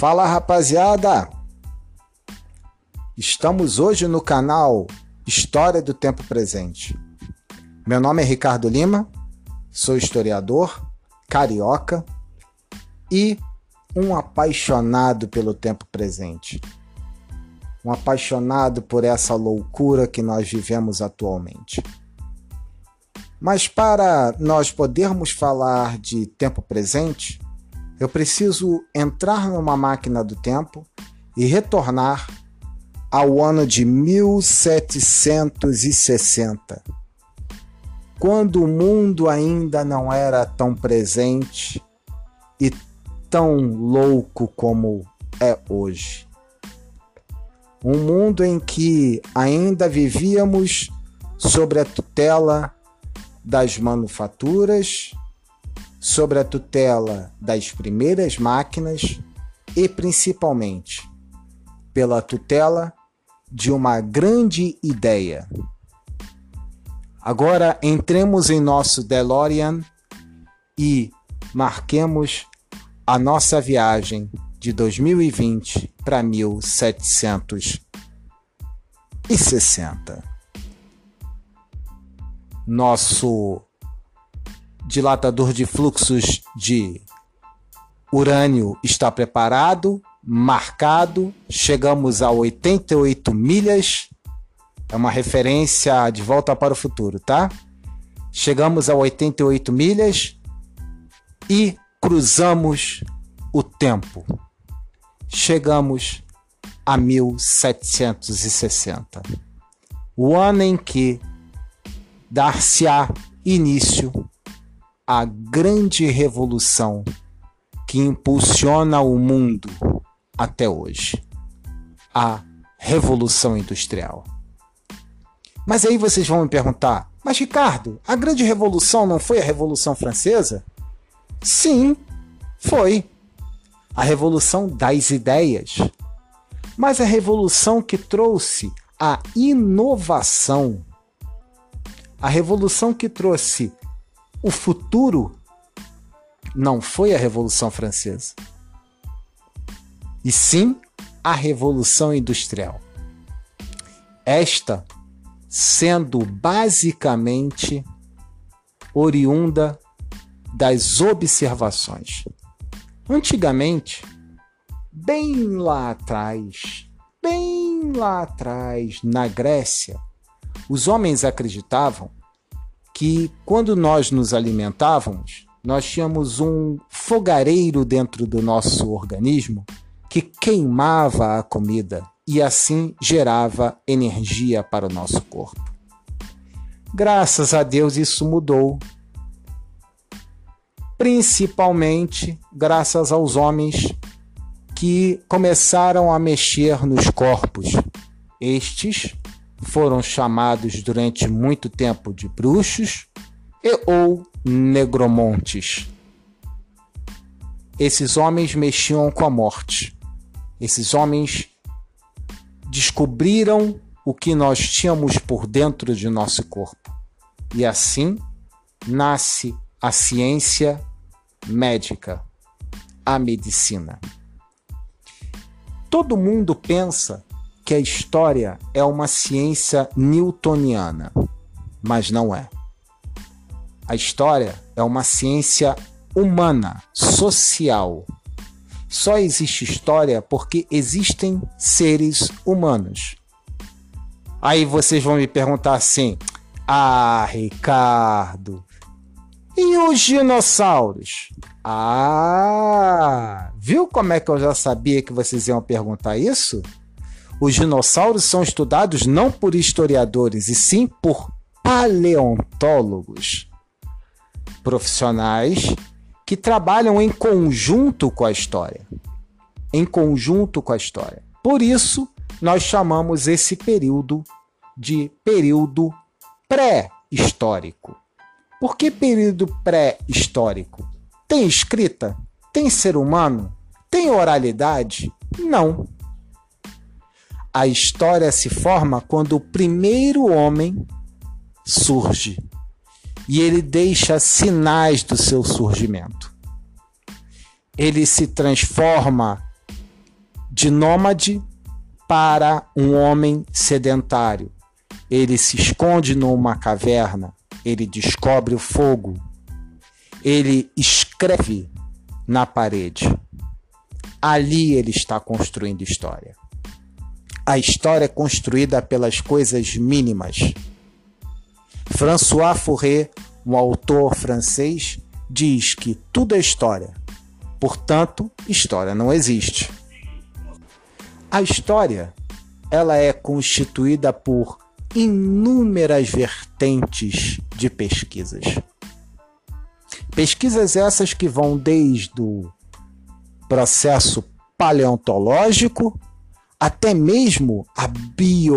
Fala rapaziada! Estamos hoje no canal História do Tempo Presente. Meu nome é Ricardo Lima, sou historiador, carioca e um apaixonado pelo tempo presente. Um apaixonado por essa loucura que nós vivemos atualmente. Mas para nós podermos falar de tempo presente, eu preciso entrar numa máquina do tempo e retornar ao ano de 1760, quando o mundo ainda não era tão presente e tão louco como é hoje. Um mundo em que ainda vivíamos sobre a tutela das manufaturas, sobre a tutela das primeiras máquinas e principalmente pela tutela de uma grande ideia. Agora entremos em nosso DeLorean e marquemos a nossa viagem de 2020 para 1760 nosso dilatador de fluxos de urânio está preparado, marcado, chegamos a 88 milhas. É uma referência de volta para o futuro, tá? Chegamos a 88 milhas e cruzamos o tempo. Chegamos a 1760. O ano em que dar-se-á início à grande revolução que impulsiona o mundo até hoje a Revolução Industrial. Mas aí vocês vão me perguntar: mas Ricardo, a grande revolução não foi a Revolução Francesa? Sim, foi. A Revolução das Ideias. Mas a revolução que trouxe a inovação a revolução que trouxe o futuro não foi a Revolução Francesa, e sim a Revolução Industrial. Esta sendo basicamente oriunda das observações. Antigamente, bem lá atrás, bem lá atrás, na Grécia, os homens acreditavam que quando nós nos alimentávamos, nós tínhamos um fogareiro dentro do nosso organismo que queimava a comida e assim gerava energia para o nosso corpo. Graças a Deus isso mudou. Principalmente graças aos homens que começaram a mexer nos corpos. Estes foram chamados durante muito tempo de bruxos e ou negromontes. Esses homens mexiam com a morte. Esses homens descobriram o que nós tínhamos por dentro de nosso corpo. E assim nasce a ciência médica, a medicina. Todo mundo pensa que a história é uma ciência newtoniana, mas não é. A história é uma ciência humana, social. Só existe história porque existem seres humanos. Aí vocês vão me perguntar assim: Ah, Ricardo, e os dinossauros? Ah, viu como é que eu já sabia que vocês iam perguntar isso? Os dinossauros são estudados não por historiadores, e sim por paleontólogos profissionais que trabalham em conjunto com a história. Em conjunto com a história. Por isso, nós chamamos esse período de período pré-histórico. Por que período pré-histórico? Tem escrita? Tem ser humano? Tem oralidade? Não. A história se forma quando o primeiro homem surge e ele deixa sinais do seu surgimento. Ele se transforma de nômade para um homem sedentário. Ele se esconde numa caverna, ele descobre o fogo, ele escreve na parede. Ali ele está construindo história. A história é construída pelas coisas mínimas. François Fourret, um autor francês, diz que tudo é história. Portanto, história não existe. A história, ela é constituída por inúmeras vertentes de pesquisas. Pesquisas essas que vão desde o processo paleontológico até mesmo a biofísica,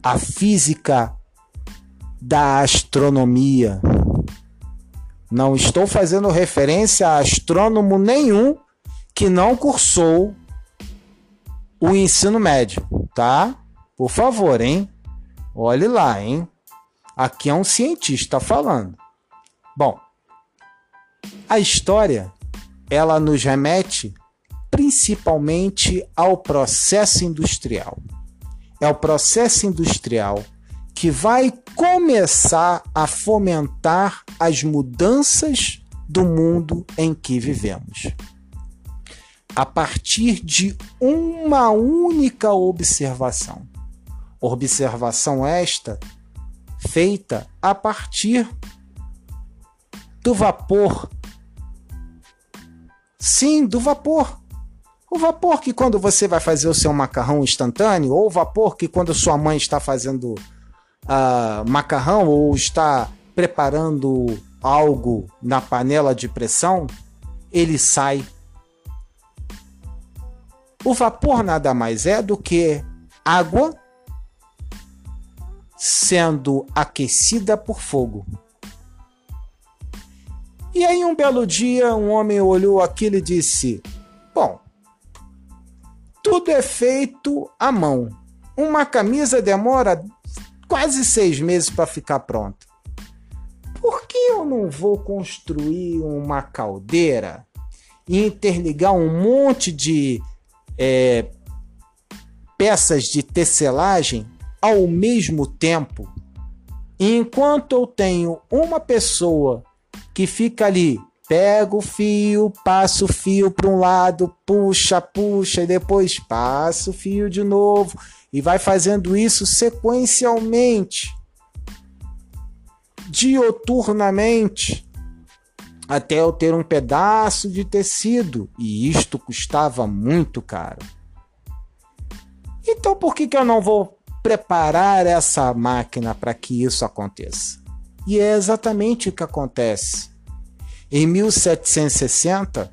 a física da astronomia. Não estou fazendo referência a astrônomo nenhum que não cursou o ensino médio, tá? Por favor, hein? Olhe lá, hein? Aqui é um cientista falando. Bom, a história ela nos remete principalmente ao processo industrial. É o processo industrial que vai começar a fomentar as mudanças do mundo em que vivemos. A partir de uma única observação. Observação esta feita a partir do vapor. Sim, do vapor. O vapor que quando você vai fazer o seu macarrão instantâneo, ou o vapor que quando sua mãe está fazendo uh, macarrão ou está preparando algo na panela de pressão, ele sai. O vapor nada mais é do que água sendo aquecida por fogo. E aí, um belo dia, um homem olhou aquilo e disse: tudo é feito à mão. Uma camisa demora quase seis meses para ficar pronta. Por que eu não vou construir uma caldeira e interligar um monte de é, peças de tecelagem ao mesmo tempo? Enquanto eu tenho uma pessoa que fica ali pega o fio, passa o fio para um lado, puxa, puxa e depois passa o fio de novo e vai fazendo isso sequencialmente, dioturnamente, até eu ter um pedaço de tecido e isto custava muito caro. Então por que, que eu não vou preparar essa máquina para que isso aconteça? E é exatamente o que acontece. Em 1760,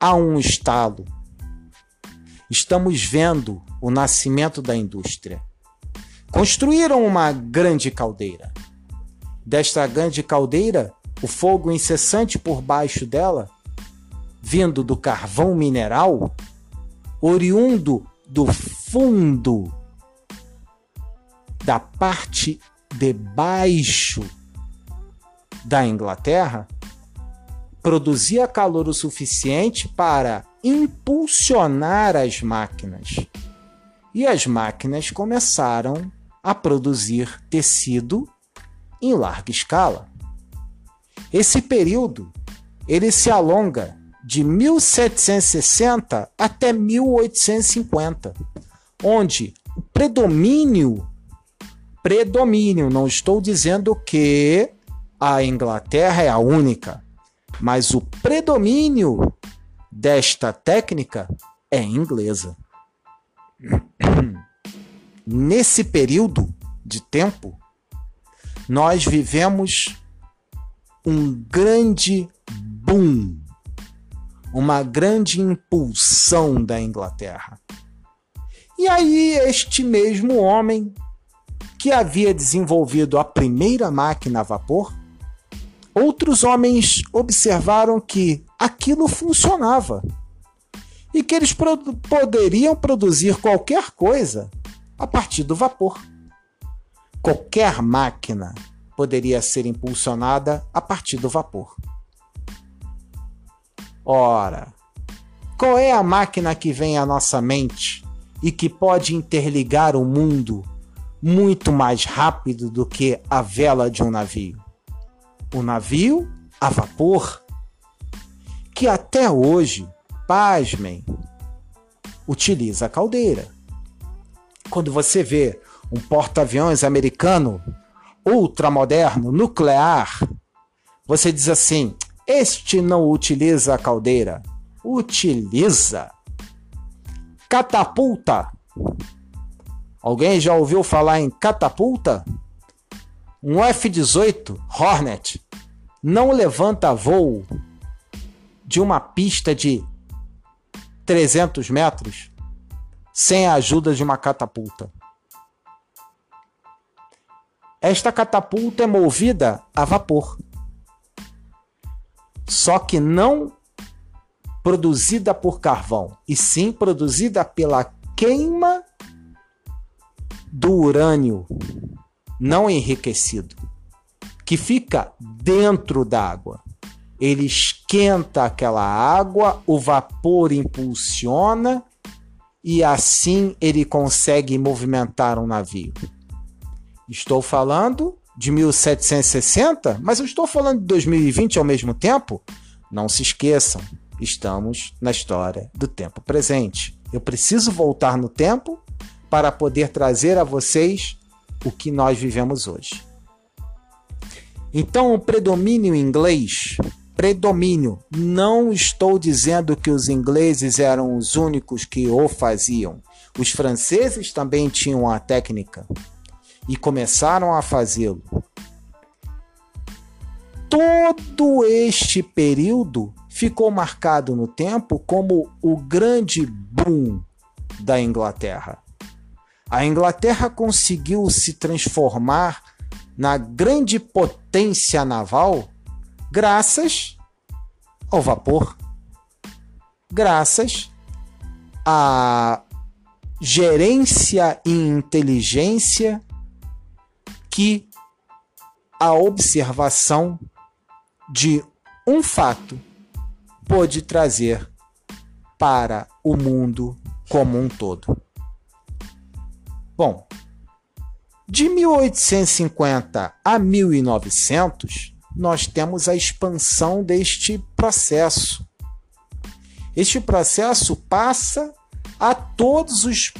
há um estalo. Estamos vendo o nascimento da indústria. Construíram uma grande caldeira. Desta grande caldeira, o fogo incessante por baixo dela, vindo do carvão mineral, oriundo do fundo da parte de baixo da Inglaterra produzia calor o suficiente para impulsionar as máquinas. E as máquinas começaram a produzir tecido em larga escala. Esse período ele se alonga de 1760 até 1850, onde o predomínio predomínio, não estou dizendo que a Inglaterra é a única, mas o predomínio desta técnica é inglesa. Nesse período de tempo, nós vivemos um grande boom, uma grande impulsão da Inglaterra. E aí, este mesmo homem que havia desenvolvido a primeira máquina a vapor Outros homens observaram que aquilo funcionava e que eles poderiam produzir qualquer coisa a partir do vapor. Qualquer máquina poderia ser impulsionada a partir do vapor. Ora, qual é a máquina que vem à nossa mente e que pode interligar o mundo muito mais rápido do que a vela de um navio? O navio a vapor, que até hoje, pasmem, utiliza a caldeira. Quando você vê um porta-aviões americano ultramoderno, nuclear, você diz assim: este não utiliza a caldeira. Utiliza. Catapulta. Alguém já ouviu falar em catapulta? Um F-18 Hornet não levanta voo de uma pista de 300 metros sem a ajuda de uma catapulta. Esta catapulta é movida a vapor. Só que não produzida por carvão, e sim produzida pela queima do urânio não enriquecido, que fica dentro d'água. Ele esquenta aquela água, o vapor impulsiona e assim ele consegue movimentar um navio. Estou falando de 1760, mas eu estou falando de 2020 ao mesmo tempo. Não se esqueçam, estamos na história do tempo presente. Eu preciso voltar no tempo para poder trazer a vocês o que nós vivemos hoje. Então, o predomínio inglês, predomínio, não estou dizendo que os ingleses eram os únicos que o faziam. Os franceses também tinham a técnica e começaram a fazê-lo. Todo este período ficou marcado no tempo como o grande boom da Inglaterra. A Inglaterra conseguiu se transformar na grande potência naval graças ao vapor, graças à gerência e inteligência que a observação de um fato pode trazer para o mundo como um todo. Bom, de 1850 a 1900, nós temos a expansão deste processo. Este processo passa a todos os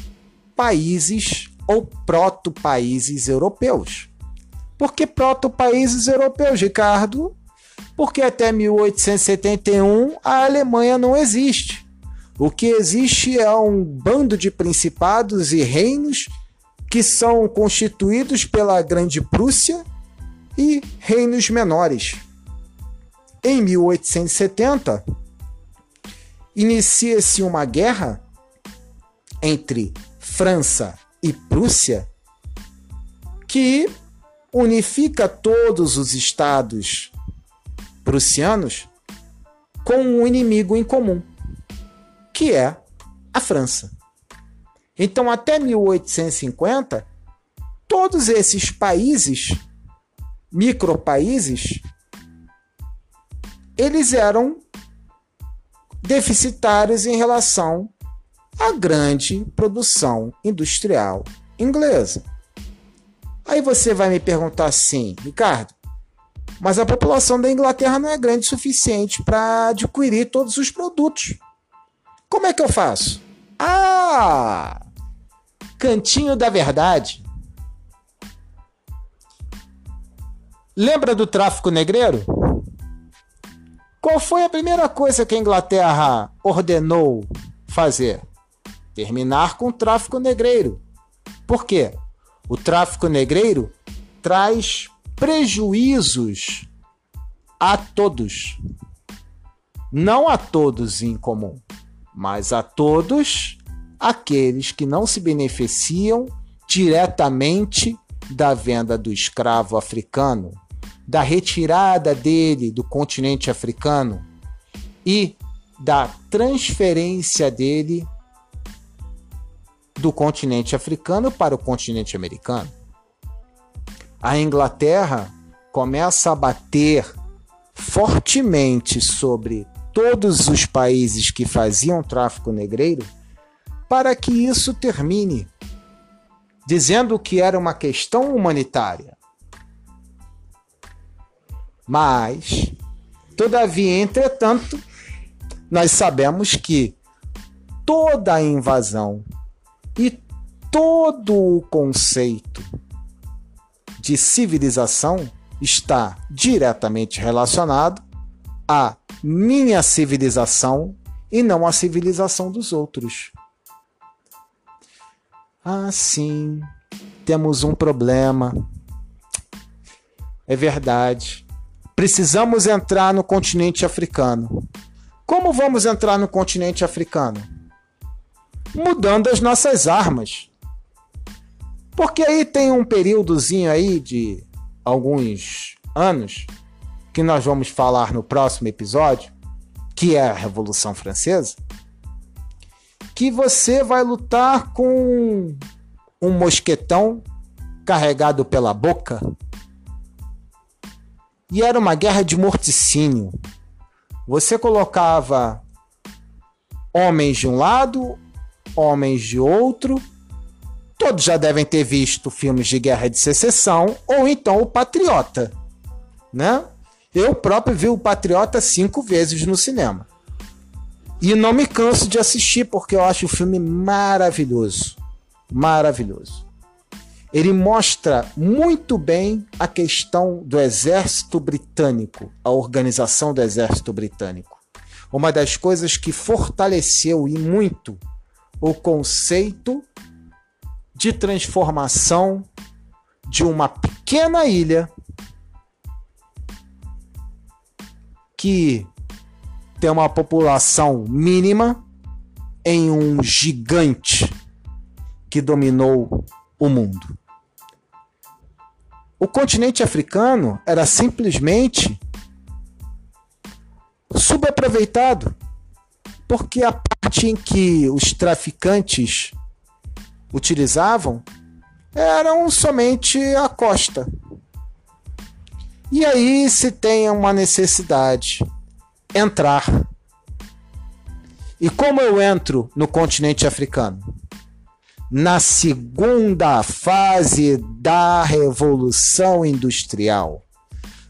países ou proto-países europeus. Por que proto-países europeus, Ricardo? Porque até 1871 a Alemanha não existe. O que existe é um bando de principados e reinos que são constituídos pela Grande Prússia e reinos menores. Em 1870, inicia-se uma guerra entre França e Prússia que unifica todos os estados prussianos com um inimigo em comum, que é a França. Então, até 1850, todos esses países, micropaíses, eles eram deficitários em relação à grande produção industrial inglesa. Aí você vai me perguntar assim, Ricardo, mas a população da Inglaterra não é grande o suficiente para adquirir todos os produtos. Como é que eu faço? Ah! Cantinho da Verdade. Lembra do tráfico negreiro? Qual foi a primeira coisa que a Inglaterra ordenou fazer? Terminar com o tráfico negreiro. Por quê? O tráfico negreiro traz prejuízos a todos. Não a todos em comum, mas a todos aqueles que não se beneficiam diretamente da venda do escravo africano, da retirada dele do continente africano e da transferência dele do continente africano para o continente americano. A Inglaterra começa a bater fortemente sobre todos os países que faziam tráfico negreiro para que isso termine, dizendo que era uma questão humanitária. Mas, todavia, entretanto, nós sabemos que toda a invasão e todo o conceito de civilização está diretamente relacionado à minha civilização e não à civilização dos outros. Ah, sim, temos um problema. É verdade. Precisamos entrar no continente africano. Como vamos entrar no continente africano? Mudando as nossas armas. Porque aí tem um períodozinho aí de alguns anos que nós vamos falar no próximo episódio, que é a Revolução Francesa, que você vai lutar com um mosquetão carregado pela boca. E era uma guerra de morticínio. Você colocava homens de um lado, homens de outro. Todos já devem ter visto filmes de guerra de secessão ou então o Patriota, né? Eu próprio vi o Patriota cinco vezes no cinema. E não me canso de assistir porque eu acho o filme maravilhoso. Maravilhoso. Ele mostra muito bem a questão do exército britânico, a organização do exército britânico. Uma das coisas que fortaleceu e muito o conceito de transformação de uma pequena ilha que tem uma população mínima em um gigante que dominou o mundo. O continente africano era simplesmente subaproveitado, porque a parte em que os traficantes utilizavam eram somente a costa. E aí se tem uma necessidade entrar. E como eu entro no continente africano? Na segunda fase da Revolução Industrial.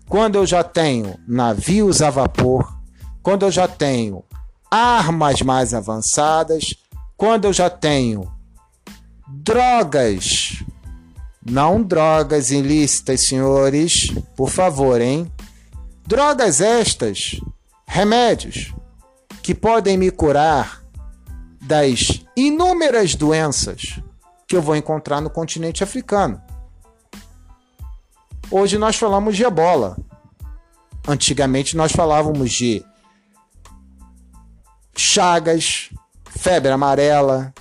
Quando eu já tenho navios a vapor, quando eu já tenho armas mais avançadas, quando eu já tenho drogas, não drogas ilícitas, senhores, por favor, hein? Drogas estas remédios que podem me curar das inúmeras doenças que eu vou encontrar no continente africano. Hoje nós falamos de ebola. Antigamente nós falávamos de chagas, febre amarela,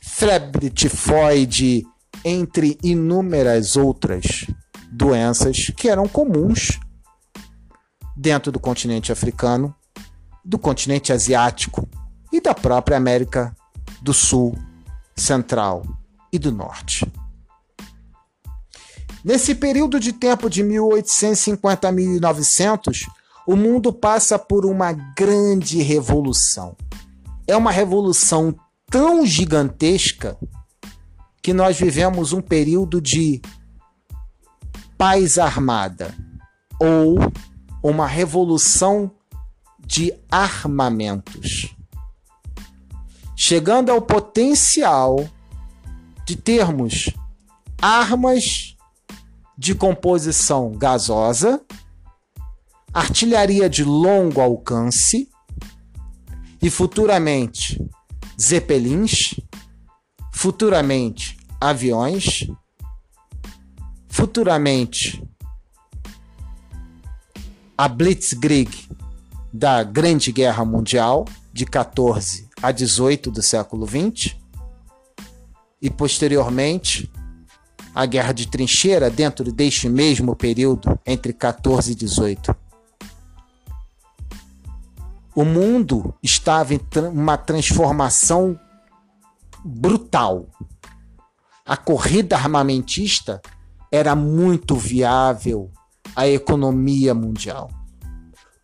febre tifoide, entre inúmeras outras doenças que eram comuns dentro do continente africano, do continente asiático e da própria América do Sul, Central e do Norte. Nesse período de tempo de 1850 a 1900, o mundo passa por uma grande revolução. É uma revolução tão gigantesca que nós vivemos um período de paz armada ou uma revolução de armamentos, chegando ao potencial de termos armas de composição gasosa, artilharia de longo alcance e futuramente zeppelins, futuramente aviões, futuramente a Blitzkrieg da Grande Guerra Mundial, de 14 a 18 do século 20, e posteriormente a Guerra de Trincheira, dentro deste mesmo período, entre 14 e 18. O mundo estava em uma transformação brutal. A corrida armamentista era muito viável à economia mundial.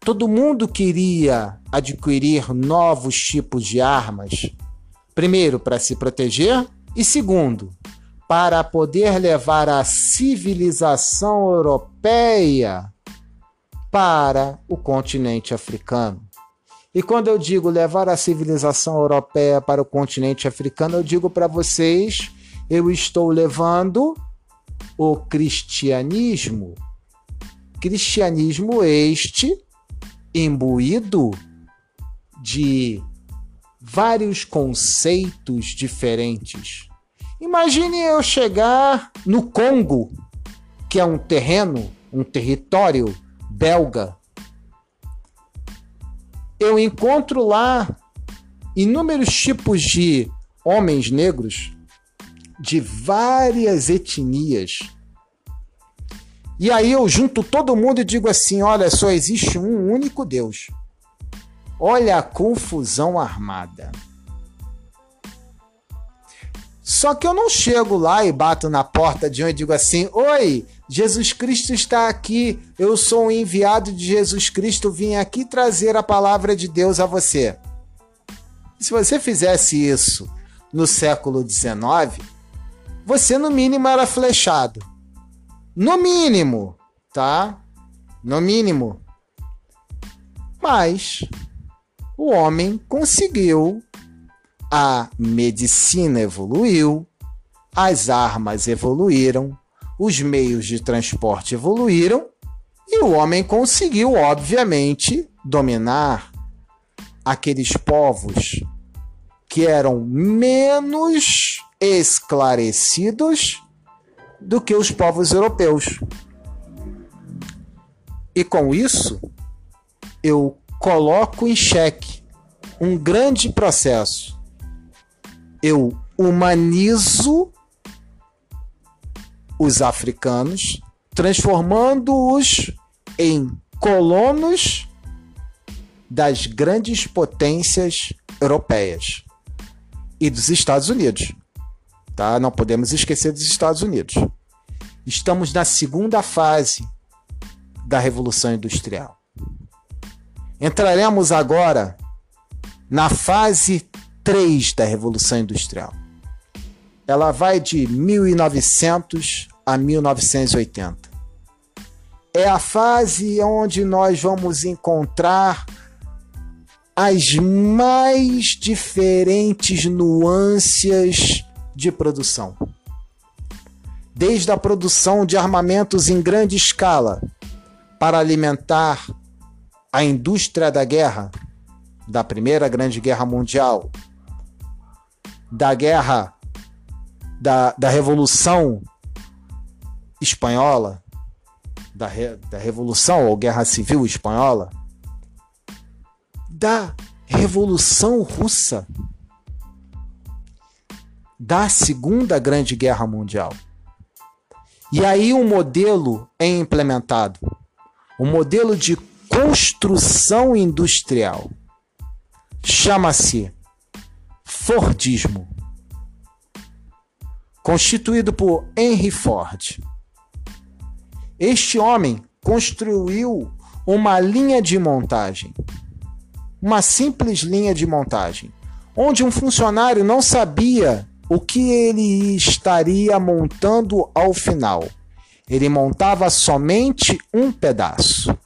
todo mundo queria adquirir novos tipos de armas. Primeiro, para se proteger, e segundo, para poder levar a civilização europeia para o continente africano. E quando eu digo levar a civilização europeia para o continente africano, eu digo para vocês, eu estou levando o cristianismo. Cristianismo este imbuído de vários conceitos diferentes. Imagine eu chegar no Congo, que é um terreno, um território belga. Eu encontro lá inúmeros tipos de homens negros de várias etnias. E aí eu junto todo mundo e digo assim: olha, só existe um único Deus. Olha a confusão armada. Só que eu não chego lá e bato na porta de um e digo assim: Oi, Jesus Cristo está aqui. Eu sou um enviado de Jesus Cristo. Vim aqui trazer a palavra de Deus a você. Se você fizesse isso no século XIX, você no mínimo era flechado. No mínimo, tá? No mínimo. Mas o homem conseguiu, a medicina evoluiu, as armas evoluíram, os meios de transporte evoluíram e o homem conseguiu, obviamente, dominar aqueles povos que eram menos esclarecidos do que os povos europeus. E com isso, eu coloco em xeque um grande processo. Eu humanizo os africanos, transformando-os em colonos das grandes potências europeias e dos Estados Unidos. Tá? Não podemos esquecer dos Estados Unidos. Estamos na segunda fase da Revolução Industrial. Entraremos agora na fase 3 da Revolução Industrial. Ela vai de 1900 a 1980. É a fase onde nós vamos encontrar as mais diferentes nuances de produção. Desde a produção de armamentos em grande escala para alimentar a indústria da guerra, da Primeira Grande Guerra Mundial, da guerra da, da Revolução Espanhola, da, da Revolução ou Guerra Civil Espanhola, da Revolução Russa, da Segunda Grande Guerra Mundial. E aí um modelo é implementado, um modelo de construção industrial. Chama-se Fordismo. Constituído por Henry Ford. Este homem construiu uma linha de montagem, uma simples linha de montagem, onde um funcionário não sabia o que ele estaria montando ao final. Ele montava somente um pedaço.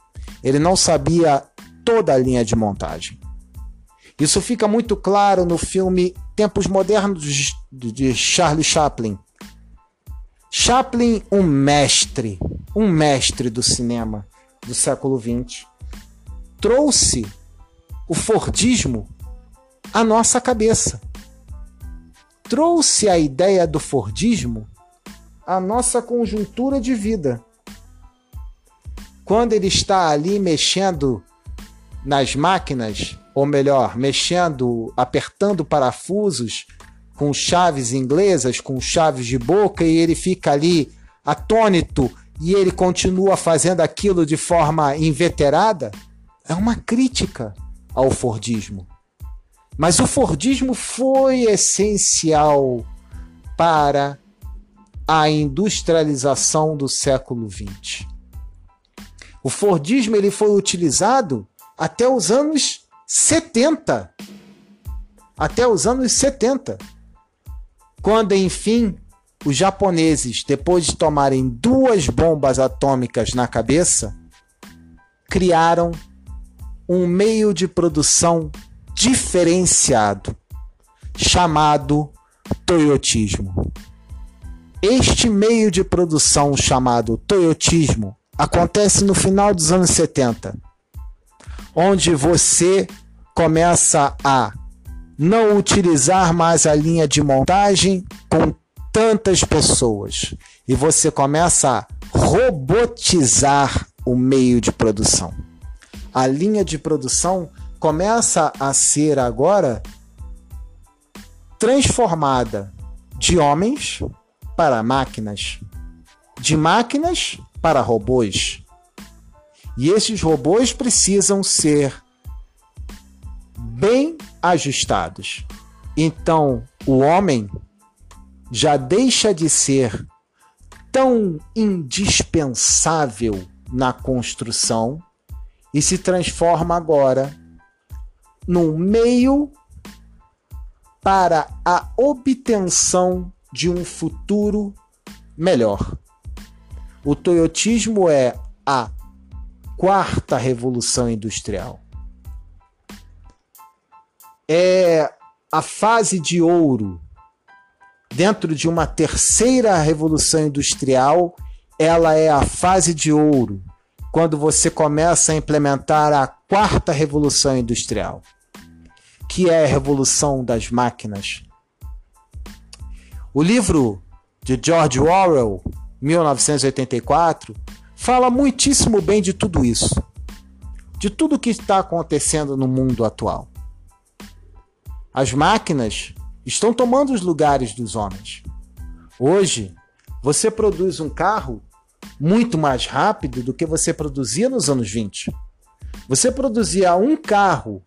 Ele não sabia toda a linha de montagem. Isso fica muito claro no filme Tempos Modernos de Charlie Chaplin. Chaplin, um mestre, um mestre do cinema do século XX, trouxe o Fordismo à nossa cabeça. Trouxe a ideia do Fordismo à nossa conjuntura de vida quando ele está ali mexendo nas máquinas, ou melhor, mexendo, apertando parafusos com chaves inglesas, com chaves de boca, e ele fica ali atônito e ele continua fazendo aquilo de forma inveterada, é uma crítica ao Fordismo. Mas o Fordismo foi essencial para a industrialização do século XX. O Fordismo ele foi utilizado até os anos 70. Até os anos 70. Quando, enfim, os japoneses, depois de tomarem duas bombas atômicas na cabeça, criaram um meio de produção diferenciado, chamado toyotismo. Este meio de produção chamado toyotismo acontece no final dos anos 70, onde você começa a não utilizar mais a linha de montagem com tantas pessoas e você começa a robotizar o meio de produção. A linha de produção começa a ser agora transformada de homens para máquinas, de máquinas para robôs. E esses robôs precisam ser bem ajustados. Então, o homem já deixa de ser tão indispensável na construção e se transforma agora num meio para a obtenção de um futuro melhor. O toyotismo é a quarta revolução industrial. É a fase de ouro dentro de uma terceira revolução industrial, ela é a fase de ouro quando você começa a implementar a quarta revolução industrial, que é a revolução das máquinas. O livro de George Orwell, 1984, fala muitíssimo bem de tudo isso, de tudo que está acontecendo no mundo atual. As máquinas estão tomando os lugares dos homens. Hoje, você produz um carro muito mais rápido do que você produzia nos anos 20. Você produzia um carro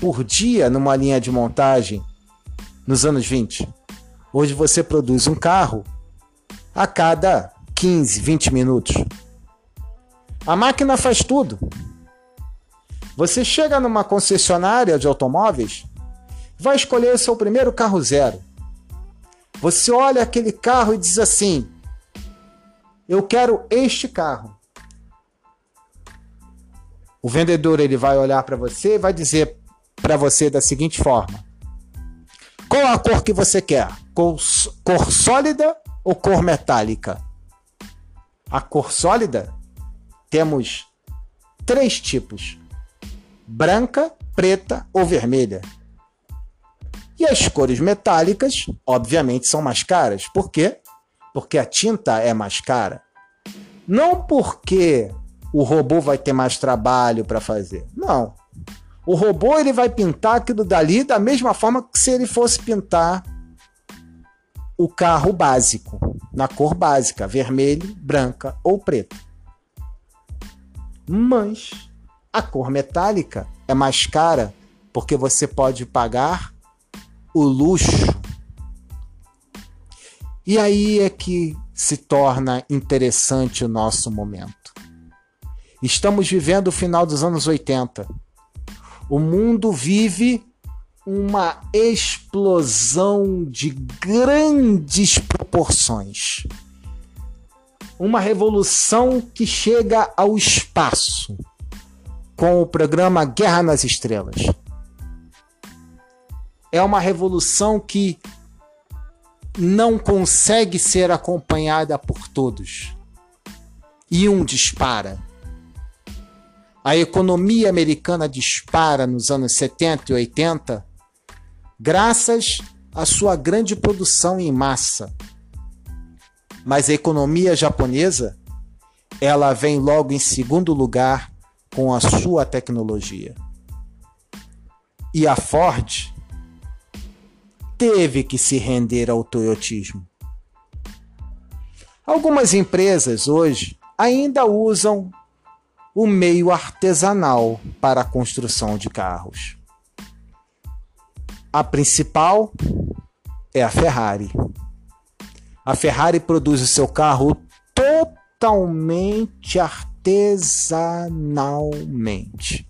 por dia numa linha de montagem nos anos 20. Hoje você produz um carro a cada 15, 20 minutos. A máquina faz tudo. Você chega numa concessionária de automóveis, vai escolher o seu primeiro carro zero. Você olha aquele carro e diz assim: eu quero este carro. O vendedor ele vai olhar para você e vai dizer para você da seguinte forma: Qual a cor que você quer? Cor, cor sólida ou cor metálica? A cor sólida temos três tipos: branca, preta ou vermelha. E as cores metálicas, obviamente, são mais caras. Por quê? porque a tinta é mais cara. Não porque o robô vai ter mais trabalho para fazer. Não. O robô ele vai pintar aquilo dali da mesma forma que se ele fosse pintar o carro básico, na cor básica, vermelho, branca ou preto. Mas a cor metálica é mais cara porque você pode pagar o luxo e aí é que se torna interessante o nosso momento. Estamos vivendo o final dos anos 80. O mundo vive uma explosão de grandes proporções. Uma revolução que chega ao espaço com o programa Guerra nas Estrelas. É uma revolução que não consegue ser acompanhada por todos. E um dispara. A economia americana dispara nos anos 70 e 80 graças à sua grande produção em massa. Mas a economia japonesa, ela vem logo em segundo lugar com a sua tecnologia. E a Ford teve que se render ao toyotismo. Algumas empresas hoje ainda usam o meio artesanal para a construção de carros. A principal é a Ferrari. A Ferrari produz o seu carro totalmente artesanal artesanalmente.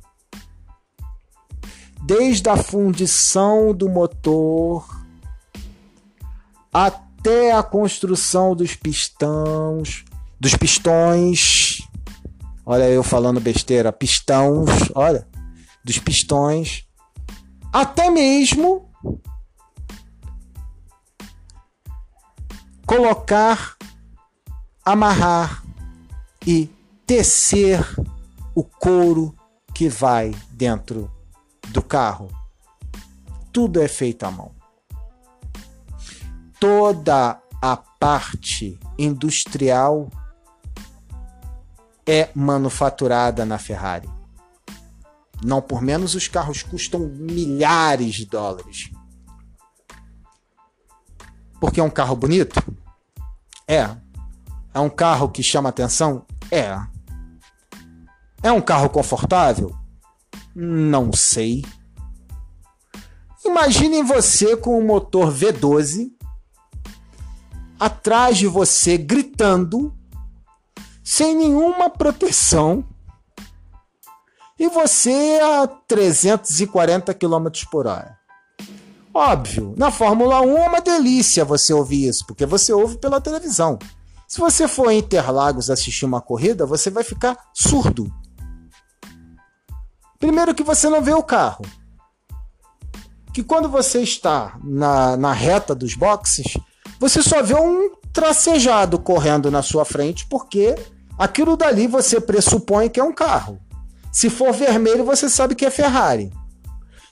Desde a fundição do motor até a construção dos pistões, dos pistões. Olha eu falando besteira, pistões, olha, dos pistões, até mesmo colocar, amarrar e tecer o couro que vai dentro do carro. Tudo é feito à mão. Toda a parte industrial é manufaturada na Ferrari. Não por menos os carros custam milhares de dólares. Porque é um carro bonito? É. É um carro que chama atenção? É. É um carro confortável? Não sei. Imaginem você com um motor V12 atrás de você gritando sem nenhuma proteção e você a 340 km por hora. Óbvio, na Fórmula 1 é uma delícia você ouvir isso, porque você ouve pela televisão. Se você for em Interlagos assistir uma corrida, você vai ficar surdo. Primeiro que você não vê o carro. Que quando você está na, na reta dos boxes, você só vê um tracejado correndo na sua frente, porque aquilo dali você pressupõe que é um carro. Se for vermelho, você sabe que é Ferrari.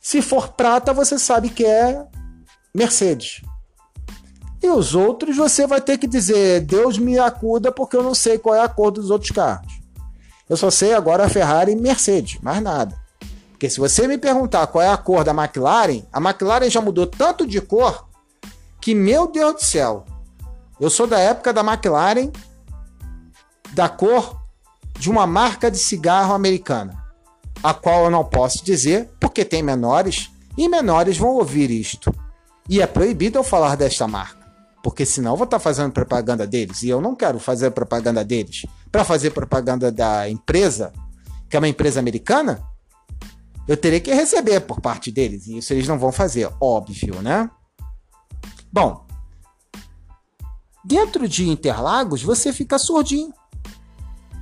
Se for prata, você sabe que é Mercedes. E os outros você vai ter que dizer: Deus me acuda, porque eu não sei qual é a cor dos outros carros. Eu só sei agora a Ferrari e Mercedes, mais nada. Porque se você me perguntar qual é a cor da McLaren, a McLaren já mudou tanto de cor que, meu Deus do céu, eu sou da época da McLaren da cor de uma marca de cigarro americana, a qual eu não posso dizer porque tem menores e menores vão ouvir isto. E é proibido eu falar desta marca, porque senão vou estar fazendo propaganda deles e eu não quero fazer propaganda deles. Para fazer propaganda da empresa, que é uma empresa americana, eu teria que receber por parte deles e isso eles não vão fazer, óbvio, né? Bom, dentro de Interlagos você fica surdinho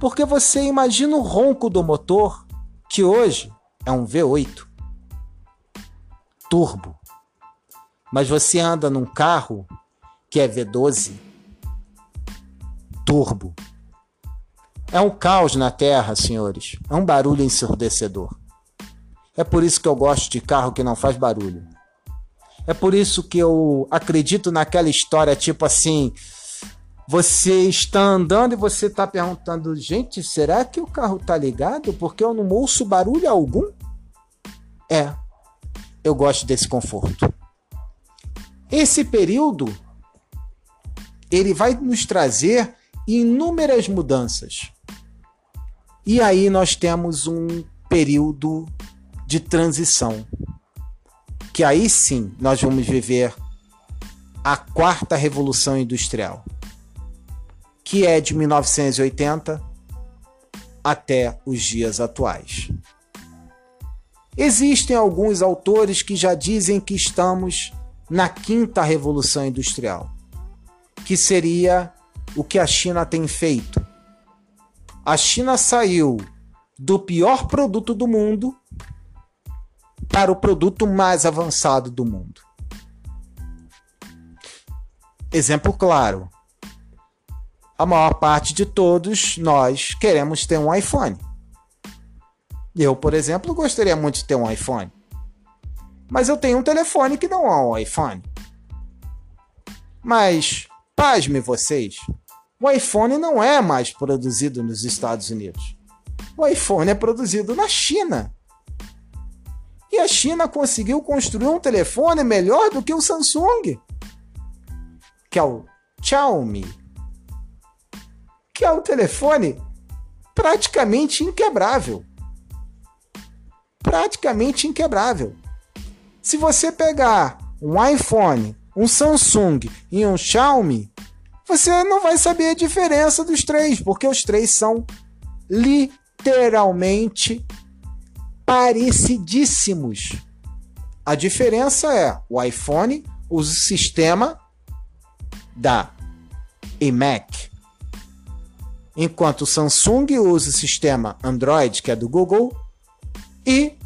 porque você imagina o ronco do motor, que hoje é um V8 turbo. Mas você anda num carro que é V12 turbo. É um caos na terra, senhores. É um barulho ensurdecedor. É por isso que eu gosto de carro que não faz barulho. É por isso que eu acredito naquela história tipo assim, você está andando e você está perguntando, gente, será que o carro está ligado? Porque eu não ouço barulho algum? É, eu gosto desse conforto. Esse período ele vai nos trazer inúmeras mudanças. E aí nós temos um período de transição. Que aí sim nós vamos viver a quarta revolução industrial que é de 1980 até os dias atuais. Existem alguns autores que já dizem que estamos na quinta revolução industrial, que seria o que a China tem feito. A China saiu do pior produto do mundo para o produto mais avançado do mundo. Exemplo claro: a maior parte de todos nós queremos ter um iPhone. Eu, por exemplo, gostaria muito de ter um iPhone. Mas eu tenho um telefone que não é um iPhone. Mas, pasme vocês, o iPhone não é mais produzido nos Estados Unidos. O iPhone é produzido na China. E a China conseguiu construir um telefone melhor do que o Samsung, que é o Xiaomi que é um telefone praticamente inquebrável. Praticamente inquebrável. Se você pegar um iPhone, um Samsung e um Xiaomi, você não vai saber a diferença dos três, porque os três são literalmente parecidíssimos. A diferença é o iPhone usa o sistema da iMac, enquanto o Samsung usa o sistema Android, que é do Google, e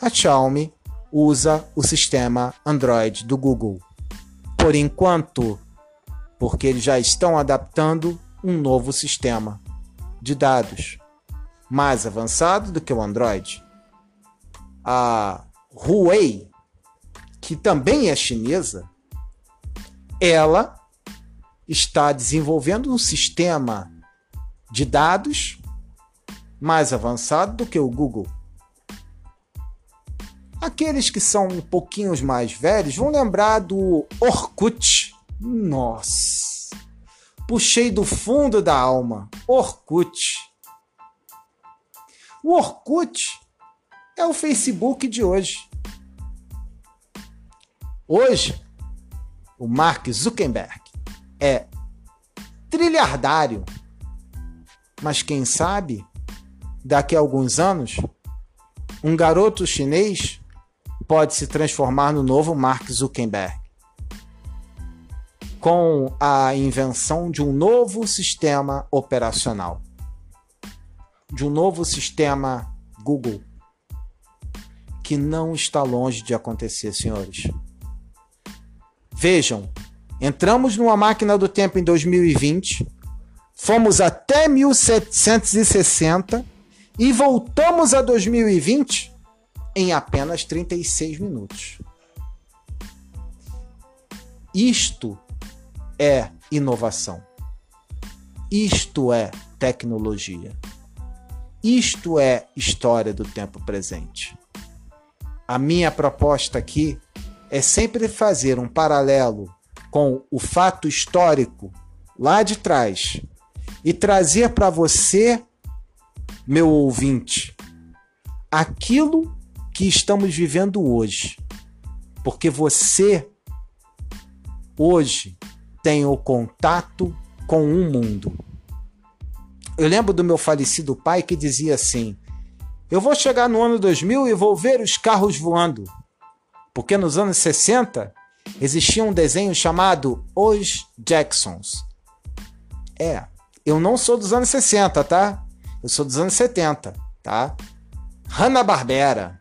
a Xiaomi usa o sistema Android do Google. Por enquanto, porque eles já estão adaptando um novo sistema de dados mais avançado do que o Android. A Huawei, que também é chinesa, ela está desenvolvendo um sistema de dados mais avançado do que o Google. Aqueles que são um pouquinho mais velhos vão lembrar do Orkut. Nossa! Puxei do fundo da alma. Orkut. O Orkut é o Facebook de hoje. Hoje, o Mark Zuckerberg é trilhardário. Mas quem sabe, daqui a alguns anos, um garoto chinês pode se transformar no novo Mark Zuckerberg. Com a invenção de um novo sistema operacional, de um novo sistema Google, que não está longe de acontecer, senhores. Vejam, entramos numa máquina do tempo em 2020, fomos até 1760 e voltamos a 2020 em apenas 36 minutos. Isto é inovação. Isto é tecnologia. Isto é história do tempo presente. A minha proposta aqui é sempre fazer um paralelo com o fato histórico lá de trás e trazer para você, meu ouvinte, aquilo que estamos vivendo hoje. Porque você hoje tem o contato com um mundo. Eu lembro do meu falecido pai que dizia assim: Eu vou chegar no ano 2000 e vou ver os carros voando. Porque nos anos 60 existia um desenho chamado Os Jacksons. É, eu não sou dos anos 60, tá? Eu sou dos anos 70, tá? Hanna-Barbera,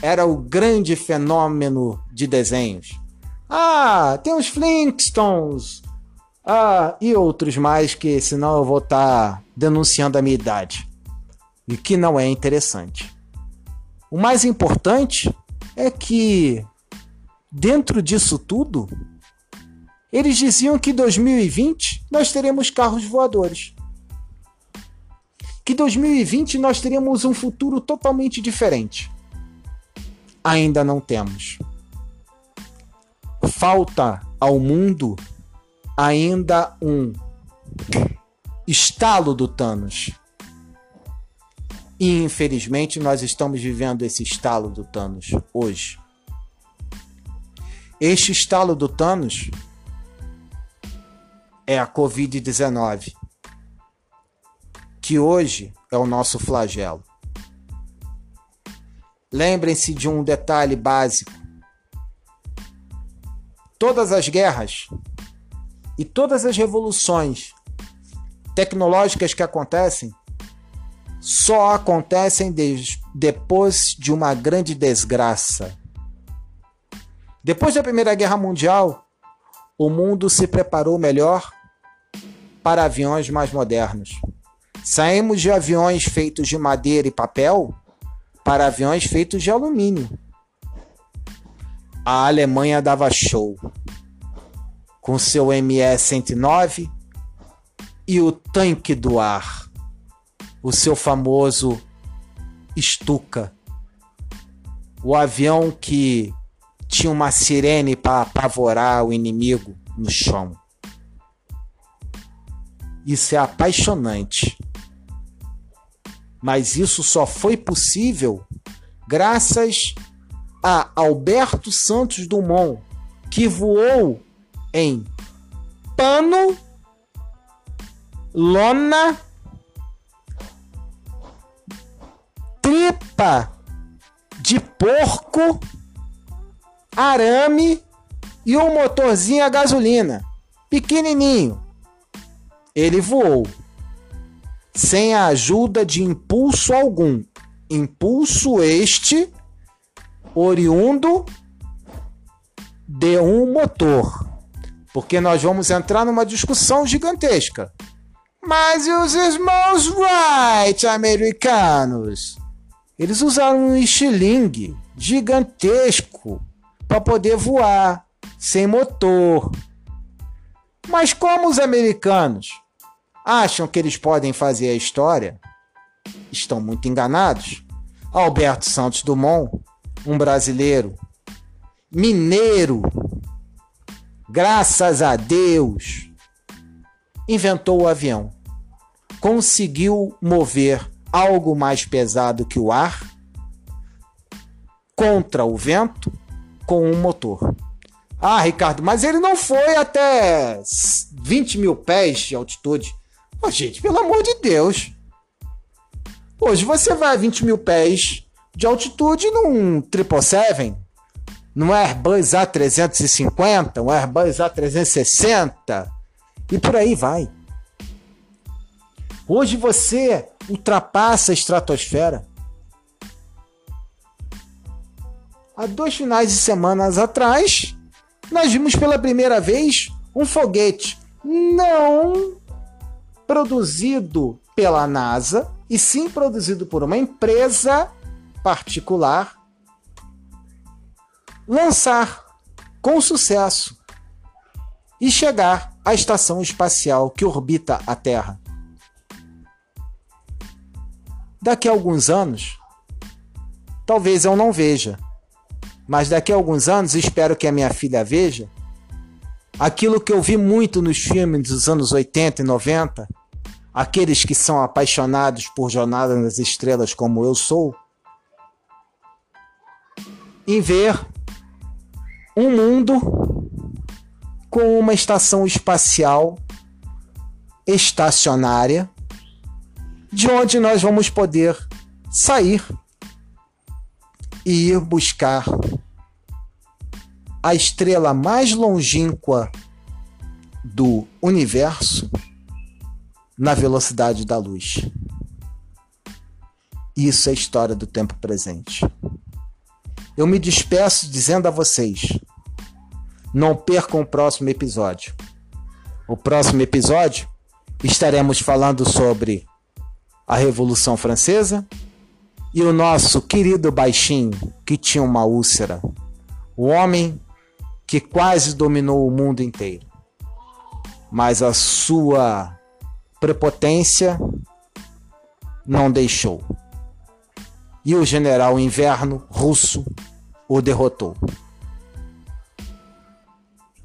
era o grande fenômeno de desenhos. Ah, tem os Flintstones. Ah, e outros mais que senão eu vou estar tá denunciando a minha idade. E que não é interessante. O mais importante é que dentro disso tudo, eles diziam que 2020 nós teremos carros voadores. Que 2020 nós teremos um futuro totalmente diferente ainda não temos. Falta ao mundo ainda um estalo do Thanos. E infelizmente nós estamos vivendo esse estalo do Thanos hoje. Este estalo do Thanos é a Covid-19, que hoje é o nosso flagelo. Lembrem-se de um detalhe básico. Todas as guerras e todas as revoluções tecnológicas que acontecem só acontecem de, depois de uma grande desgraça. Depois da Primeira Guerra Mundial, o mundo se preparou melhor para aviões mais modernos. Saímos de aviões feitos de madeira e papel para aviões feitos de alumínio. A Alemanha dava show com seu ME-109 e o tanque do ar, o seu famoso Stuka, o avião que tinha uma sirene para apavorar o inimigo no chão. Isso é apaixonante. Mas isso só foi possível graças a Alberto Santos Dumont, que voou em pano, lona tripa de porco, arame e um motorzinho a gasolina, pequenininho. Ele voou sem a ajuda de impulso algum. Impulso este oriundo de um motor. Porque nós vamos entrar numa discussão gigantesca. Mas e os irmãos Wright americanos? Eles usaram um estilingue gigantesco para poder voar sem motor. Mas como os americanos acham que eles podem fazer a história, estão muito enganados. Alberto Santos Dumont, um brasileiro, mineiro, graças a Deus, inventou o avião. Conseguiu mover algo mais pesado que o ar contra o vento com um motor. Ah, Ricardo, mas ele não foi até 20 mil pés de altitude. Oh, gente, pelo amor de Deus. Hoje você vai a 20 mil pés de altitude num 777, num Airbus A350, um Airbus A360 e por aí vai. Hoje você ultrapassa a estratosfera. Há dois finais de semanas atrás, nós vimos pela primeira vez um foguete não produzido pela NASA, e sim produzido por uma empresa particular, lançar com sucesso e chegar à estação espacial que orbita a Terra. Daqui a alguns anos, talvez eu não veja, mas daqui a alguns anos espero que a minha filha veja aquilo que eu vi muito nos filmes dos anos 80 e 90, aqueles que são apaixonados por Jornada nas Estrelas como eu sou, em ver um mundo com uma estação espacial estacionária, de onde nós vamos poder sair e ir buscar a estrela mais longínqua do universo na velocidade da luz. Isso é história do tempo presente. Eu me despeço dizendo a vocês: não percam o próximo episódio. O próximo episódio estaremos falando sobre a Revolução Francesa e o nosso querido baixinho que tinha uma úlcera. O homem que quase dominou o mundo inteiro. Mas a sua prepotência não deixou. E o general inverno russo o derrotou.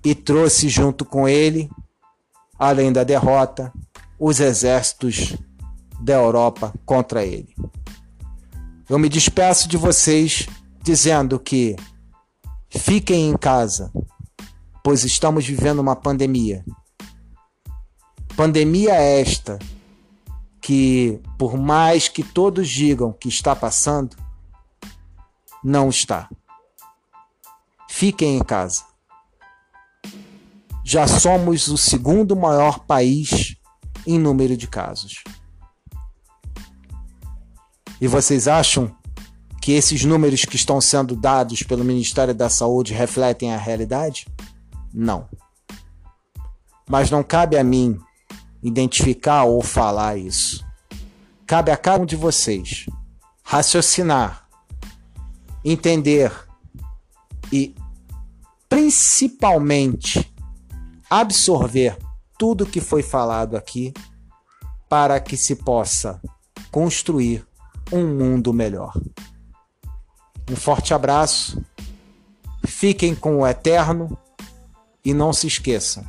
E trouxe junto com ele, além da derrota, os exércitos da Europa contra ele. Eu me despeço de vocês dizendo que Fiquem em casa, pois estamos vivendo uma pandemia. Pandemia esta que, por mais que todos digam que está passando, não está. Fiquem em casa. Já somos o segundo maior país em número de casos. E vocês acham que esses números que estão sendo dados pelo Ministério da Saúde refletem a realidade? Não. Mas não cabe a mim identificar ou falar isso. Cabe a cada um de vocês raciocinar, entender e principalmente absorver tudo que foi falado aqui para que se possa construir um mundo melhor. Um forte abraço. Fiquem com o eterno e não se esqueçam.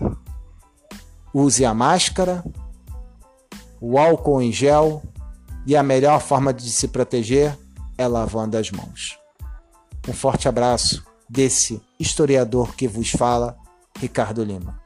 Use a máscara, o álcool em gel e a melhor forma de se proteger é lavando as mãos. Um forte abraço desse historiador que vos fala, Ricardo Lima.